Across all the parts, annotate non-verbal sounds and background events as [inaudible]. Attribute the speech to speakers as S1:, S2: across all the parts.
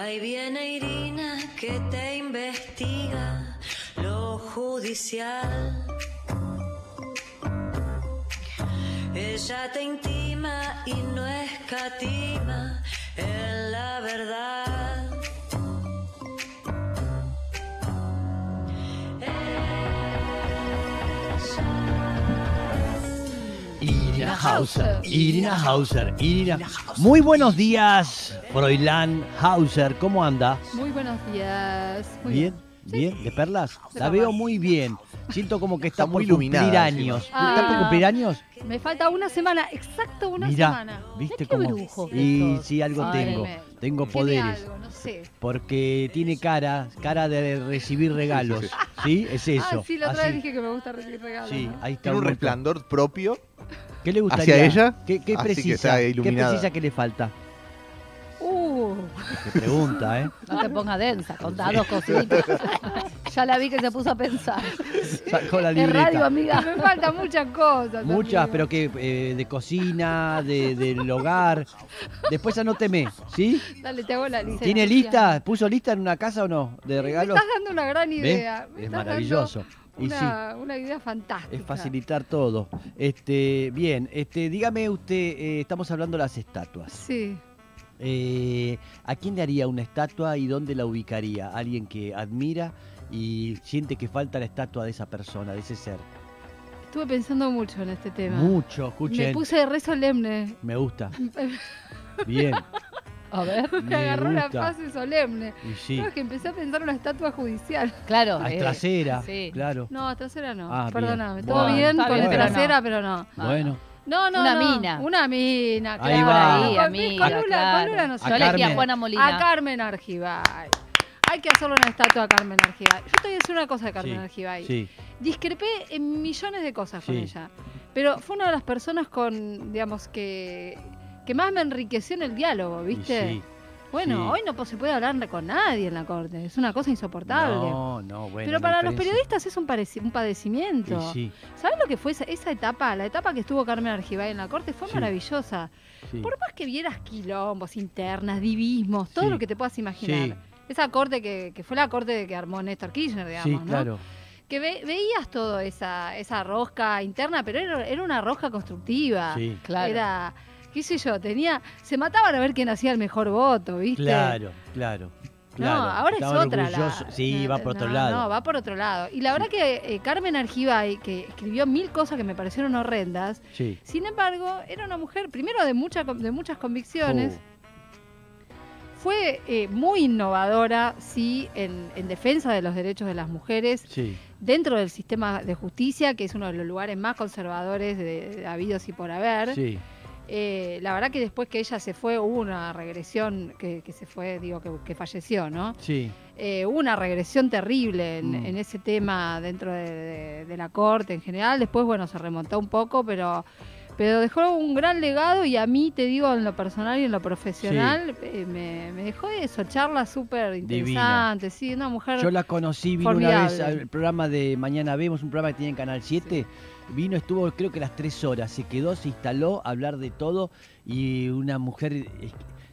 S1: Ahí viene Irina que te investiga lo judicial. Ella te intima y no escatima en la verdad.
S2: Hauser, Irina Hauser, Irina. Muy buenos días, Froilán Hauser, ¿cómo anda?
S3: Muy buenos días. Muy
S2: ¿Bien? ¿Bien? ¿De perlas? La veo muy bien. Siento como que está,
S4: muy
S2: por cumplir
S4: iluminada
S2: años.
S3: encima.
S2: ¿Está por
S3: Ah.
S2: cumplir años?
S3: Me falta una semana, exacto una semana.
S2: ¿viste
S3: qué
S2: cómo?
S3: brujo
S2: Y sí, algo
S3: Ay,
S2: tengo.
S3: me-
S2: Tengo poderes.
S3: algo, no sé.
S2: Porque tiene cara, cara de recibir regalos. [laughs] ¿Sí? Es eso.
S3: Ah, sí, la otra
S2: Así.
S3: vez dije que me gusta recibir regalos.
S2: Sí,
S3: ¿no?
S2: ahí está.
S4: Tiene un resplandor propio. [laughs]
S2: ¿Qué le gustaría?
S4: hacia ella,
S2: ¿Qué, qué
S4: así que
S2: precisa? ¿Qué precisa que le falta?
S3: Uh,
S2: Qué pregunta, ¿eh? [laughs]
S5: No te pongas densa, contá dos cositas. [laughs] ya la vi que se puso a pensar.
S2: Sacó la libreta.
S5: radio, amiga.
S3: me faltan muchas cosas.
S2: Muchas,
S3: amigo.
S2: pero que eh, de cocina, de, del hogar. Después anóteme, ¿sí?
S3: Dale, te hago la lista.
S2: ¿Tiene lista? ¿Puso lista en una casa o no? ¿De
S3: Me
S2: regalos?
S3: estás dando una gran idea. me
S2: Es maravilloso.
S3: dando
S2: Sí,
S3: Una, idea fantástica.
S2: es facilitar todo. Este, bien, este, dígame usted, eh, estamos hablando de las estatuas.
S3: Sí.
S2: Eh, ¿A quién le haría una estatua y dónde la ubicaría? ¿Alguien que admira y siente que falta la estatua de esa persona, de ese ser?
S3: Estuve pensando mucho en este tema.
S2: Mucho,
S3: Me
S2: escuchen.
S3: puse re solemne.
S2: Me gusta. [laughs] Bien.
S5: A ver.
S3: Me
S2: Me
S3: agarró la
S2: gusta.
S3: fase solemne.
S2: Y sí.
S3: No, es que empecé a pensar en una estatua judicial.
S5: Claro. Eh,
S2: trasera,
S5: sí.
S2: claro.
S3: No, trasera no.
S2: Ah, bien.
S3: Perdóname. Todo
S2: Bueno,
S3: bien
S5: está
S3: con
S5: bien,
S3: la
S5: pero no.
S3: trasera, pero no.
S2: Bueno,
S3: No, no,
S5: Una
S3: no.
S5: mina.
S3: Una mina,
S2: Ahí
S3: claro.
S2: va.
S5: Ahí,
S3: Con-
S5: amiga,
S3: con Lula,
S5: claro.
S3: con Lula no
S2: A
S3: sé.
S5: Yo elegí a
S2: Carmen.
S5: Juana Molina.
S3: A Carmen Argibay. Hay que hacerle una estatua a Carmen Argibay. Yo te voy a decir una cosa de Carmen
S2: Sí,
S3: Argibay.
S2: sí.
S3: Discrepé en millones de cosas con ella. Pero fue una de las personas con, digamos, que, que más me enriqueció en el diálogo, ¿viste?
S2: sí.
S3: Bueno,
S2: sí.
S3: hoy no se puede hablar con nadie en la corte. Es una cosa insoportable.
S2: No, no, bueno.
S3: Pero para los periodistas es un, padecimiento.
S2: Sí,
S3: ¿Sabes lo que fue esa, esa etapa? La etapa que estuvo Carmen Argibay en la corte fue maravillosa.
S2: sí.
S3: Por más que vieras quilombos, internas, divismos, todo lo que te puedas imaginar.
S2: Sí.
S3: Esa corte que, que fue la corte que armó Néstor Kirchner, digamos,
S2: Sí,
S3: ¿no?
S2: claro.
S3: Que ve- veías todo esa, esa rosca interna, pero era, era una rosca constructiva.
S2: Sí,
S5: Claro.
S3: Era, qué sé yo, tenía. Se mataban a ver quién hacía el mejor voto, ¿viste?
S2: claro, claro. claro.
S3: No, ahora es otra. la-.
S2: Sí,
S3: la-
S2: va por otro
S3: no,
S2: lado.
S3: No, va por otro lado. Y la verdad que eh, Carmen Argibay, que escribió mil cosas que me parecieron horrendas,
S2: Sí.
S3: sin embargo, era una mujer, primero de, mucha, de muchas convicciones,
S2: Oh,
S3: fue eh, muy innovadora, sí, en, en defensa de los derechos de las mujeres,
S2: sí,
S3: dentro del sistema de justicia, que es uno de los lugares más conservadores de, de habidos y por haber.
S2: sí.
S3: Eh, la verdad que después que ella se fue, hubo una regresión, que, que se fue, digo, que, que falleció, ¿no?
S2: Sí,
S3: Eh, hubo una regresión terrible en,
S2: Mm.
S3: en ese tema dentro de, de- de la corte en general. Después, bueno, se remontó un poco, pero, pero dejó un gran legado y a mí, te digo, en lo personal y en lo profesional, eh, me, me dejó eso, charlas súper interesantes, sí, una mujer...
S2: Yo la conocí, vino una vez al programa de Mañana Vemos, un programa que tiene en Canal 7. Vino, estuvo creo que las tres horas, se quedó, se instaló a hablar de todo y una mujer eh,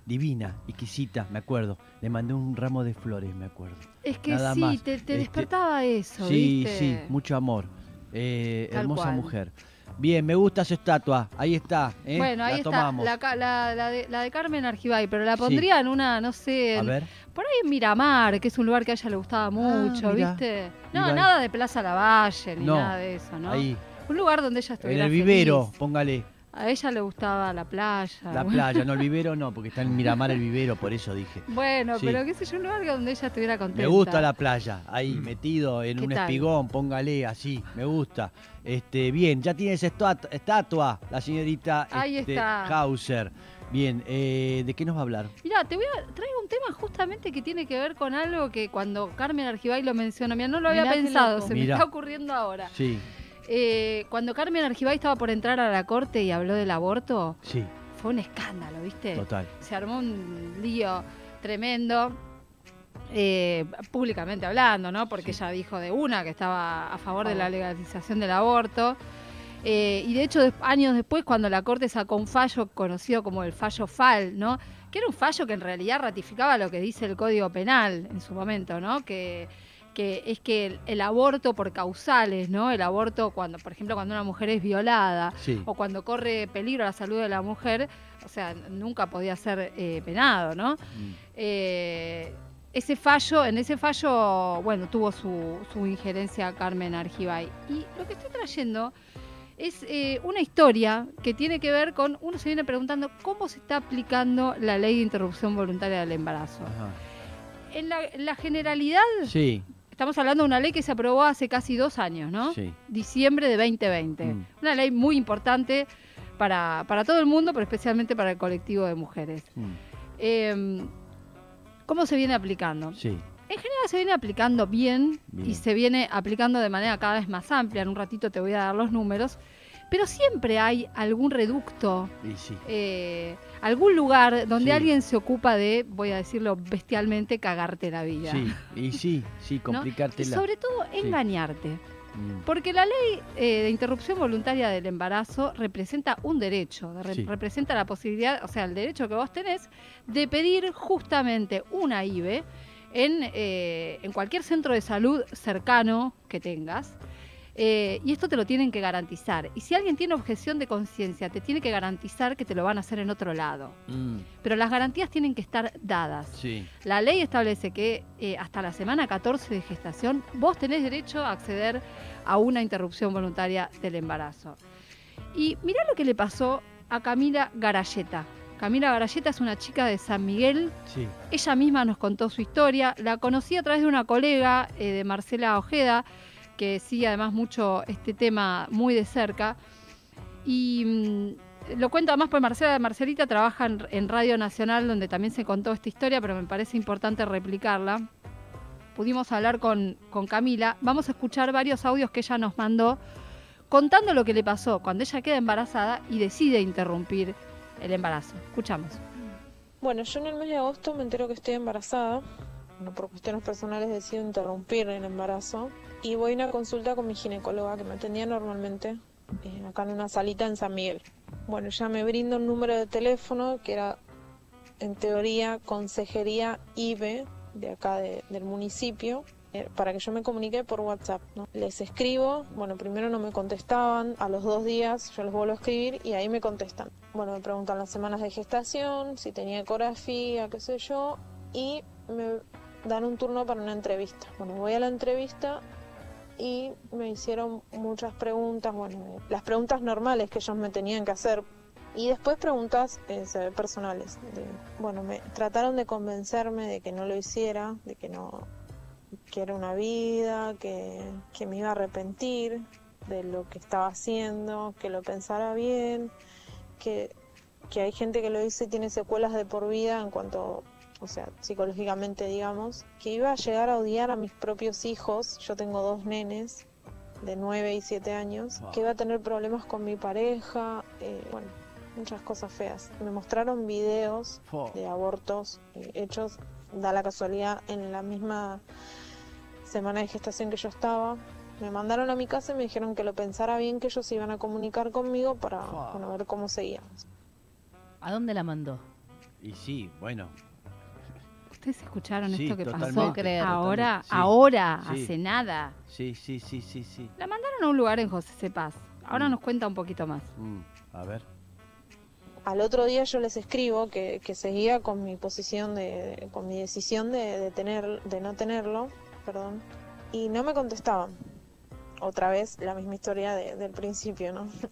S2: divina, exquisita, me acuerdo. Le mandé un ramo de flores, me acuerdo.
S3: es que
S2: nada
S3: sí,
S2: más.
S3: te, te
S2: Este,
S3: despertaba eso,
S2: sí,
S3: ¿viste?
S2: sí, mucho amor. Eh, hermosa
S3: cual.
S2: mujer. Bien, me gusta su estatua, ahí está. ¿eh?
S3: Bueno, ahí
S2: la
S3: está,
S2: tomamos.
S3: la, ca- la- la de, la de Carmen Argibay, pero la pondría en una, no sé,
S2: A
S3: en-
S2: ver,
S3: por ahí en Miramar, que es un lugar que a ella le gustaba mucho,
S2: Ah, mirá.
S3: ¿viste? No, nada de Plaza Lavalle, ni
S2: No,
S3: nada de eso, ¿no?
S2: ahí,
S3: Un lugar donde ella
S2: en
S3: estuviera
S2: el vivero,
S3: feliz.
S2: póngale.
S3: A ella le gustaba la playa.
S2: La
S3: bueno.
S2: playa, no el [laughs] vivero, no, porque está en Miramar el vivero, por eso dije.
S3: Bueno,
S2: Sí.
S3: pero qué sé yo, un lugar donde ella estuviera contenta.
S2: Me gusta la playa, ahí metido en
S3: ¿Qué
S2: un
S3: tal?
S2: espigón, póngale así, me gusta. Este, bien, ya tiene esa estatua, la señorita
S3: Ahí
S2: este,
S3: está.
S2: Hauser. Bien, eh, ¿de qué nos va a hablar?
S3: Mira, te voy a traer un tema justamente que tiene que ver con algo que cuando Carmen Argibay lo mencionó, mira, no lo había
S5: Mirá
S3: pensado, se
S2: Mirá.
S3: me está ocurriendo ahora.
S2: Sí,
S3: Eh, cuando Carmen Argibay estaba por entrar a la corte y habló del aborto,
S2: sí,
S3: fue un escándalo, ¿viste?
S2: total.
S3: se armó un lío tremendo, eh, públicamente hablando, ¿no? Porque ella dijo de una que estaba a favor de la legalización del aborto. Eh, y de hecho, años después, cuando la Corte sacó un fallo conocido como el fallo FAL, ¿no? que era un fallo que en realidad ratificaba lo que dice el Código Penal en su momento, ¿no? Que, que es que el, el aborto por causales, ¿no? El aborto cuando, por ejemplo, cuando una mujer es violada
S2: Sí.
S3: o cuando corre peligro a la salud de la mujer, o sea, nunca podía ser eh, penado, ¿no?
S2: Mm.
S3: Eh, ese fallo, en ese fallo, bueno, tuvo su, su injerencia Carmen Argibay. Y lo que estoy trayendo es eh, una historia que tiene que ver con, uno se viene preguntando cómo se está aplicando la ley de interrupción voluntaria del embarazo.
S2: Ajá.
S3: En la, en la generalidad,
S2: Sí,
S3: estamos hablando de una ley que se aprobó hace casi dos años, ¿no?
S2: sí.
S3: Diciembre de 2020.
S2: Mm.
S3: Una ley muy importante para, para todo el mundo, pero especialmente para el colectivo de mujeres.
S2: Mm.
S3: Eh, ¿Cómo se viene aplicando?
S2: Sí.
S3: En general se viene aplicando bien,
S2: Bien.
S3: y se viene aplicando de manera cada vez más amplia. En un ratito te voy a dar los números. Pero siempre hay algún reducto,
S2: sí.
S3: eh, algún lugar donde
S2: Sí.
S3: alguien se ocupa de, voy a decirlo bestialmente, cagarte la vida.
S2: Sí, y sí, sí,
S3: ¿no? Y
S2: complicártela.
S3: sobre todo engañarte.
S2: Mm.
S3: Porque la ley eh, de interrupción voluntaria del embarazo representa un derecho, re- representa la posibilidad, o sea, el derecho que vos tenés de pedir justamente una IBE en, eh, en cualquier centro de salud cercano que tengas. Eh, y esto te lo tienen que garantizar. Y si alguien tiene objeción de conciencia, te tiene que garantizar que te lo van a hacer en otro lado.
S2: Mm,
S3: Pero las garantías tienen que estar dadas.
S2: Sí,
S3: La ley establece que eh, hasta la semana 14 de gestación vos tenés derecho a acceder a una interrupción voluntaria del embarazo. Y mirá lo que le pasó a Camila Garayeta. Camila Garayeta es una chica de San Miguel.
S2: sí.
S3: Ella misma nos contó su historia. La conocí a través de una colega eh, de Marcela Ojeda, que sigue además mucho este tema muy de cerca. Y mm, lo cuento además porque Marcela Marcelita trabaja en, en Radio Nacional, donde también se contó esta historia, pero me parece importante replicarla. Pudimos hablar con, con Camila. Vamos a escuchar varios audios que ella nos mandó contando lo que le pasó cuando ella queda embarazada y decide interrumpir el embarazo. Escuchamos.
S4: Bueno, yo en el mes de agosto me entero que estoy embarazada. Bueno, por cuestiones personales decido interrumpir el embarazo y voy a una consulta con mi ginecóloga que me atendía normalmente eh, acá en una salita en San Miguel. Bueno, ya me brinda un número de teléfono que era en teoría consejería IBE de acá de- del municipio eh, para que yo me comunique por WhatsApp. ¿no? Les escribo, bueno, primero no me contestaban, a los dos días yo les vuelvo a escribir y ahí me contestan. Bueno, me preguntan las semanas de gestación, si tenía ecografía, qué sé yo, y me dan un turno para una entrevista. Bueno, voy a la entrevista y me hicieron muchas preguntas, bueno, las preguntas normales que ellos me tenían que hacer. Y después preguntas eh, personales. bueno, me trataron de convencerme de que no lo hiciera, de que no, que era una vida, que, que me iba a arrepentir de lo que estaba haciendo, que lo pensara bien, que, que hay gente que lo dice y tiene secuelas de por vida en cuanto, o sea, psicológicamente digamos, que iba a llegar a odiar a mis propios hijos, yo tengo dos nenes de 9 y 7 años,
S2: Wow.
S4: que iba a tener problemas con mi pareja, eh, bueno, muchas cosas feas. Me mostraron videos de abortos eh, hechos, da la casualidad, en la misma semana de gestación que yo estaba. Me mandaron a mi casa y me dijeron que lo pensara bien, que ellos se iban a comunicar conmigo para bueno, ver cómo seguíamos.
S5: ¿A dónde la mandó?
S2: Y sí, bueno.
S3: ¿Ustedes escucharon
S2: Sí,
S3: esto que pasó?
S5: creer.
S3: Ahora,
S2: sí.
S3: ahora,
S2: Sí.
S3: hace nada.
S2: Sí, sí, sí, sí, sí.
S3: La mandaron a un lugar en José Cepaz. Ahora
S2: Mm.
S3: nos cuenta un poquito más.
S2: Mm, A ver.
S4: Al otro día yo les escribo que, que seguía con mi posición de, de- con mi decisión de, de tener, de no tenerlo, perdón, y no me contestaban. Otra vez la misma historia de- del principio, ¿no? [laughs]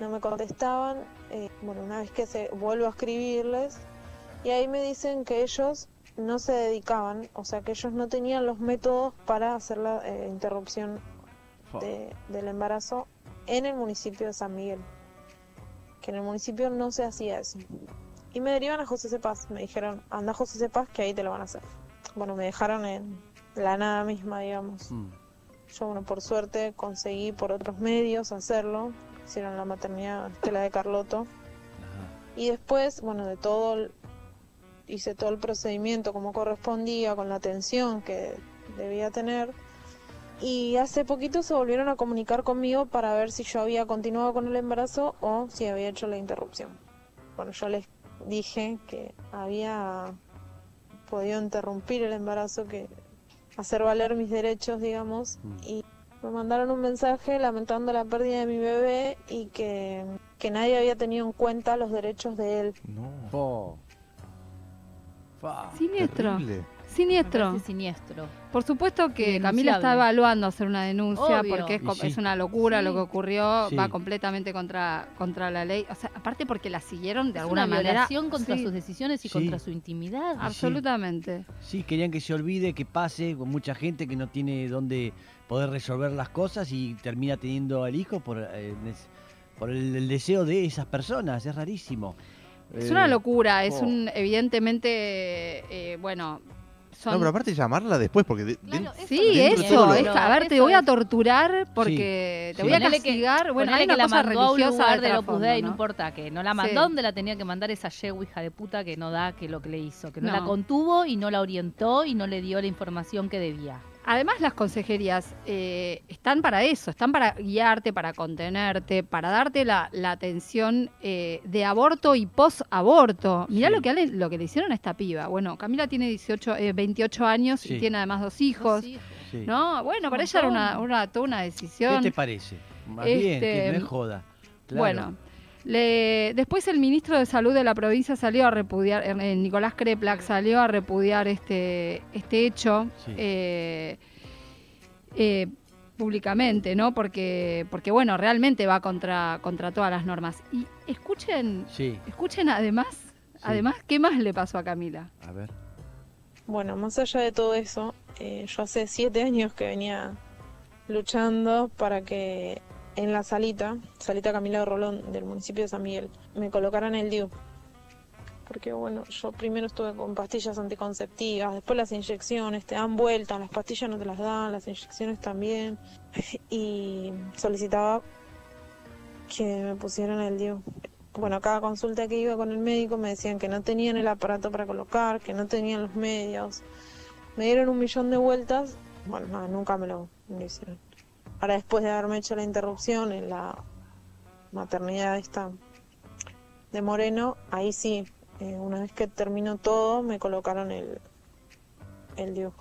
S4: No me contestaban. eh, bueno, una vez que se vuelvo a escribirles y ahí me dicen que ellos no se dedicaban, o sea que ellos no tenían los métodos para hacer la eh, interrupción de- del embarazo en el municipio de San Miguel. Que en el municipio no se hacía eso. Y me derivan a José Cepaz. Me dijeron, anda José Cepaz que ahí te lo van a hacer. Bueno, me dejaron en la nada misma, digamos.
S2: Mm,
S4: Yo, bueno, por suerte conseguí por otros medios hacerlo. Hicieron la maternidad Estela de Carloto.
S2: ajá.
S4: Y después, bueno, de todo, el- hice todo el procedimiento como correspondía, con la atención que debía tener. Y hace poquito se volvieron a comunicar conmigo para ver si yo había continuado con el embarazo o si había hecho la interrupción. Bueno, yo les dije que había podido interrumpir el embarazo, que hacer valer mis derechos, digamos,
S2: Mm.
S4: y me mandaron un mensaje lamentando la pérdida de mi bebé y que, que nadie había tenido en cuenta los derechos de él.
S6: No.
S2: Fa.
S3: Siniestro.
S6: Terrible.
S3: Siniestro.
S5: siniestro.
S3: Por supuesto que. Camila está evaluando hacer una denuncia
S5: Obvio.
S3: porque es,
S2: sí.
S3: es una locura
S5: Sí.
S3: lo que ocurrió,
S2: Sí.
S3: va completamente contra, contra la ley. O sea, aparte porque la siguieron de
S5: Es
S3: alguna
S5: una
S3: manera.
S5: contra
S3: Sí,
S5: sus decisiones y
S2: Sí.
S5: contra su intimidad.
S2: sí.
S3: Absolutamente.
S2: Sí, querían que se olvide, que pase con mucha gente que no tiene dónde poder resolver las cosas y termina teniendo al hijo por, eh, por el, el deseo de esas personas. Es rarísimo.
S3: Es
S2: Eh,
S3: una locura, es
S2: oh.
S3: un, evidentemente, eh, bueno, son...
S6: No, pero aparte llamarla después, porque de-
S5: Claro,
S6: de-
S5: eso
S3: Sí,
S6: dentro de
S3: eso,
S6: todo lo-
S3: es, a ver, te
S5: Eso
S3: voy a
S5: es.
S3: torturar porque te
S2: Sí.
S3: voy a
S5: Ponele que-
S3: castigar. bueno, hay una
S5: que la
S3: cosa
S5: mandó a un
S3: religiosa
S5: lugar
S3: de
S5: del Opus Dei, no
S3: ¿no?
S5: importa que no la mandó
S3: Sí.
S5: donde la tenía que mandar esa yegua hija de puta que no da que lo que le hizo, que no, la
S3: No.
S5: contuvo y no la orientó y no le dio la información que debía.
S3: Además, las consejerías eh, están para eso, están para guiarte, para contenerte, para darte la, la atención eh, de aborto y post-aborto. Mirá
S2: Sí.
S3: lo, que le, lo que le hicieron a esta piba. Bueno, Camila tiene 18, eh, 28 años
S2: Sí.
S3: y tiene además dos hijos.
S5: Sí.
S2: Sí.
S3: ¿No? Bueno, para ella era una, una, toda una
S2: ¿Qué
S3: decisión.
S2: te parece? Más bien, que
S3: Este,
S2: no es joda. Claro.
S3: Bueno, le- después el ministro de Salud de la provincia salió a repudiar, eh, Nicolás Kreplak salió a repudiar este, este hecho
S2: Sí.
S3: eh, eh, públicamente, ¿no? Porque, porque bueno, realmente va contra, contra todas las normas. Y escuchen,
S2: Sí,
S3: escuchen además, además, ¿qué más le pasó a Camila?
S2: a ver.
S4: Bueno, más allá de todo eso, eh, yo hace siete años que venía luchando para que en la salita, salita Camila Rolón del municipio de San Miguel, me colocaran el DIU. Porque bueno, yo primero estuve con pastillas anticonceptivas, después las inyecciones, te dan vuelta, las pastillas no te las dan, las inyecciones también. [laughs] Y solicitaba que me pusieran el DIU. Bueno, cada consulta que iba con el médico me decían que no tenían el aparato para colocar, que no tenían los medios. Me dieron un millón de vueltas. Bueno, no, nunca me lo hicieron. Ahora después de haberme hecho la interrupción en la maternidad esta de Moreno, ahí sí, eh, una vez que terminó todo, me colocaron el, el DIU.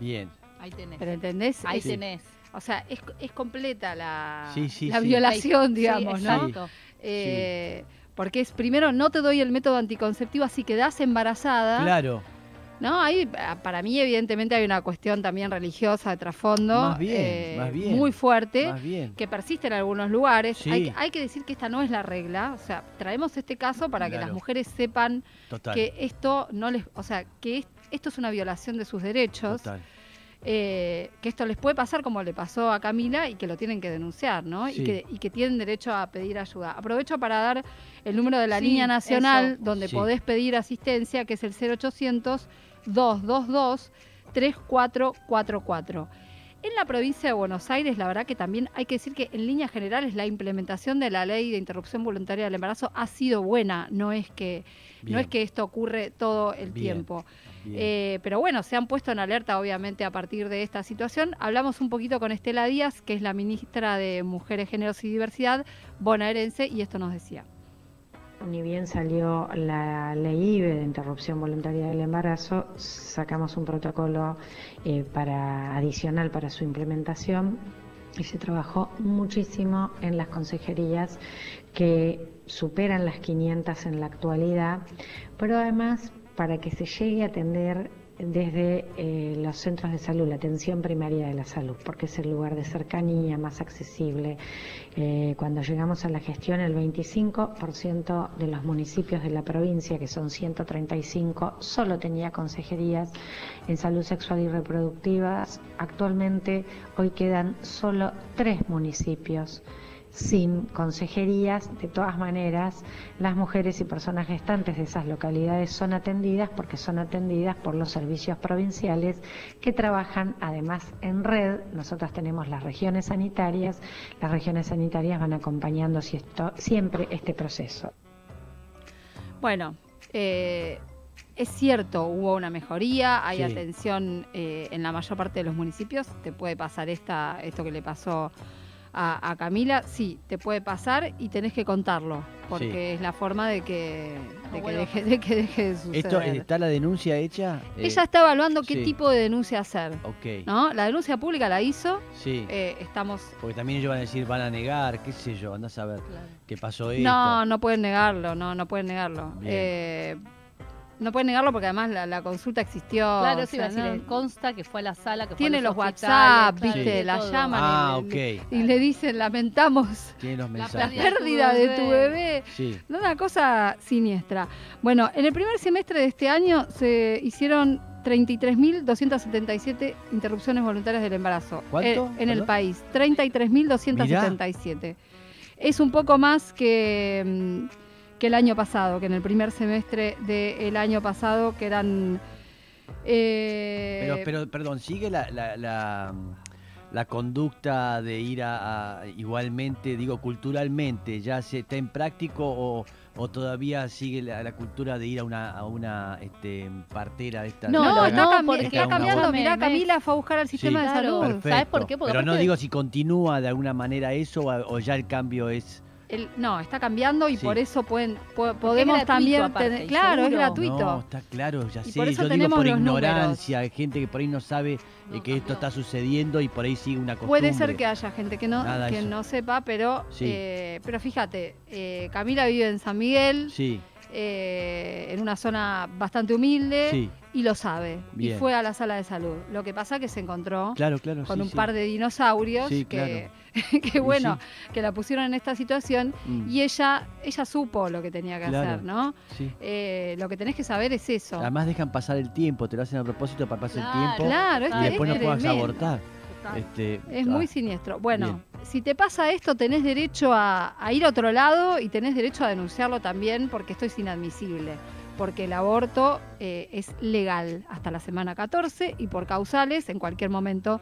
S2: Bien.
S5: Ahí tenés.
S3: ¿Pero entendés?
S5: Ahí tenés.
S3: O sea, es, es completa la,
S2: Sí, sí,
S3: la
S2: sí.
S3: violación, digamos, ¿no?
S5: exacto.
S3: Eh, Porque es primero no te doy el método anticonceptivo, así quedás embarazada.
S2: Claro.
S3: No, ahí ah, para mí evidentemente hay una cuestión también religiosa de trasfondo.
S2: Más bien, más bien.
S3: Muy fuerte.
S2: Más bien.
S3: Que persiste en algunos lugares.
S2: Sí.
S3: Hay, hay que decir que esta no es la regla. O sea, traemos este caso para que las mujeres sepan
S2: Total.
S3: que esto no les, o sea, que es- esto es una violación de sus derechos,
S2: Total.
S3: eh, que esto les puede pasar como le pasó a Camila y que lo tienen que denunciar, ¿no?
S2: Sí.
S3: Y, que, y que tienen derecho a pedir ayuda. Aprovecho para dar el número de la
S5: Sí,
S3: línea nacional
S5: eso.
S3: donde podés pedir asistencia, que es el 0800 222 3444. En la provincia de Buenos Aires, la verdad que también hay que decir que en líneas generales la implementación de la ley de interrupción voluntaria del embarazo ha sido buena, no es que no es que esto ocurre todo el
S2: Bien.
S3: tiempo. Eh, pero bueno, se han puesto en alerta obviamente a partir de esta situación. Hablamos un poquito con Estela Díaz, que es la ministra de Mujeres, Géneros y Diversidad bonaerense, y esto nos decía.
S7: Ni bien salió la ley IBE de interrupción voluntaria del embarazo, sacamos un protocolo eh, para adicional para su implementación y se trabajó muchísimo en las consejerías que superan las 500 en la actualidad, pero además para que se llegue a atender desde eh, los centros de salud, la atención primaria de la salud, porque es el lugar de cercanía más accesible. Eh, cuando llegamos a la gestión, el 25% de los municipios de la provincia, que son 135, solo tenía consejerías en salud sexual y reproductiva. Actualmente, hoy quedan solo tres municipios sin consejerías. De todas maneras, las mujeres y personas gestantes de esas localidades son atendidas porque son atendidas por los servicios provinciales que trabajan además en red. Nosotros tenemos las regiones sanitarias. Las regiones sanitarias van acompañando si esto- siempre este proceso.
S3: Bueno, eh, es cierto, hubo una mejoría, hay
S2: Sí.
S3: atención eh, en la mayor parte de los municipios. Te puede pasar esta, esto que le pasó a, a Camila, sí, te puede pasar y tenés que contarlo, porque es la forma de que, de deje, de que deje de suceder.
S2: ¿Esto, ¿Está la denuncia hecha? Eh,
S3: Ella está evaluando qué
S2: sí.
S3: tipo de denuncia hacer.
S2: Ok,
S3: ¿no? La denuncia pública la hizo,
S2: sí.
S3: eh, estamos...
S2: Porque también ellos van a decir, van a negar, qué sé yo, andás a ver qué pasó esto.
S3: No, no pueden negarlo, no, no pueden negarlo. Eh, no pueden negarlo porque además la, la consulta existió.
S5: Claro,
S3: o
S5: sí, iba a
S3: sea,
S5: decir,
S3: no-
S5: consta que fue a la sala, que
S3: Tiene
S5: fue a
S3: los
S5: los,
S3: WhatsApp, viste, la
S5: todo.
S3: llaman.
S2: Ah,
S3: y, y le dicen, lamentamos
S2: los
S5: La
S3: pérdida de tu bebé.
S2: Sí.
S3: No, Una cosa siniestra. Bueno, en el primer semestre de este año se hicieron 33.277 interrupciones voluntarias del embarazo.
S2: ¿Cuánto?
S3: En, en el país. 33.277. Es un poco más que, mm, que el año pasado, que en el primer semestre del año pasado, que eran... eh,
S2: Pero, pero, perdón, ¿sigue la, la, la, la conducta de ir a, a- igualmente, digo, culturalmente, ya se está en práctico o, o todavía sigue la, la cultura de ir a una, a una este, partera de esta?
S5: No,
S3: No, está,
S5: no,
S3: cambi- cambiando. Mirá. Camila fue a buscar al sistema de
S5: Claro.
S3: salud.
S5: ¿Sabes por qué? Porque
S2: Pero no digo si continúa de alguna manera eso o, o ya el cambio es...
S3: El- no, está cambiando y
S2: Sí.
S3: por eso pueden, po- podemos
S5: gratuito
S3: también
S5: aparte,
S3: tener- claro, es gratuito.
S2: No, está claro, ya
S3: Y
S2: sé.
S3: por eso
S2: Yo digo
S3: tenemos
S2: por
S3: los números.
S2: ignorancia, hay gente que por ahí no sabe eh,
S5: No,
S2: que esto está sucediendo y por ahí sigue una costumbre.
S3: Puede ser que haya gente que no,
S2: Nada,
S3: que
S2: eso.
S3: no sepa, pero,
S2: Sí.
S3: eh, pero fíjate, eh, Camila vive en San Miguel,
S2: Sí,
S3: eh, en una zona bastante humilde,
S2: sí,
S3: y lo sabe.
S2: Bien.
S3: Y fue a la sala de salud. Lo que pasa que se encontró
S2: claro, claro.
S3: con
S2: sí,
S3: un
S2: sí.
S3: par de dinosaurios
S2: Sí,
S3: que, [laughs] que bueno, que la pusieron en esta situación
S2: Mm,
S3: y ella, ella supo lo que tenía que
S2: Claro.
S3: hacer, ¿no?
S2: sí.
S3: Eh, lo que tenés que saber es eso.
S2: Además dejan pasar el tiempo, te lo hacen a propósito para pasar el tiempo
S3: Claro,
S2: y
S3: este
S2: después no
S3: es
S2: puedas abortar. Este,
S3: Es
S2: ah,
S3: muy siniestro. Bueno,
S2: bien.
S3: si te pasa esto, tenés derecho a, a ir a otro lado y tenés derecho a denunciarlo también porque esto es inadmisible. Porque el aborto eh, es legal hasta la semana 14 y por causales en cualquier momento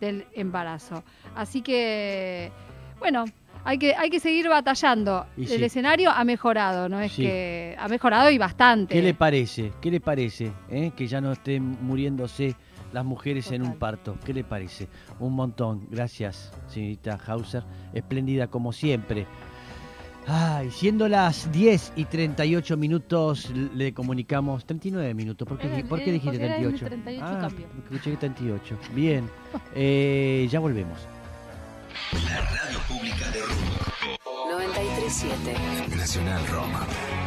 S3: del embarazo. Así que, bueno, hay que, hay que seguir batallando.
S2: Y
S3: el
S2: sí.
S3: escenario ha mejorado, ¿no? Es
S2: Sí.
S3: que ha mejorado y bastante.
S2: ¿Qué le parece? ¿Qué le parece? eh? Que ya no estén muriéndose las mujeres en un parto. ¿Qué le parece? Un montón. Gracias, señorita Hauser. Espléndida como siempre. Ay, siendo las 10 y 38 minutos, le comunicamos. 39 minutos. ¿Por qué,
S5: Era-
S2: ¿por qué
S5: eh,
S2: dijiste
S5: porque era en
S2: 38?
S5: 38
S2: ah,
S5: cambio.
S2: escuché que 38. Bien. [laughs] Eh, ya volvemos.
S8: La radio pública de Rock.
S1: 937
S8: Nacional Rock.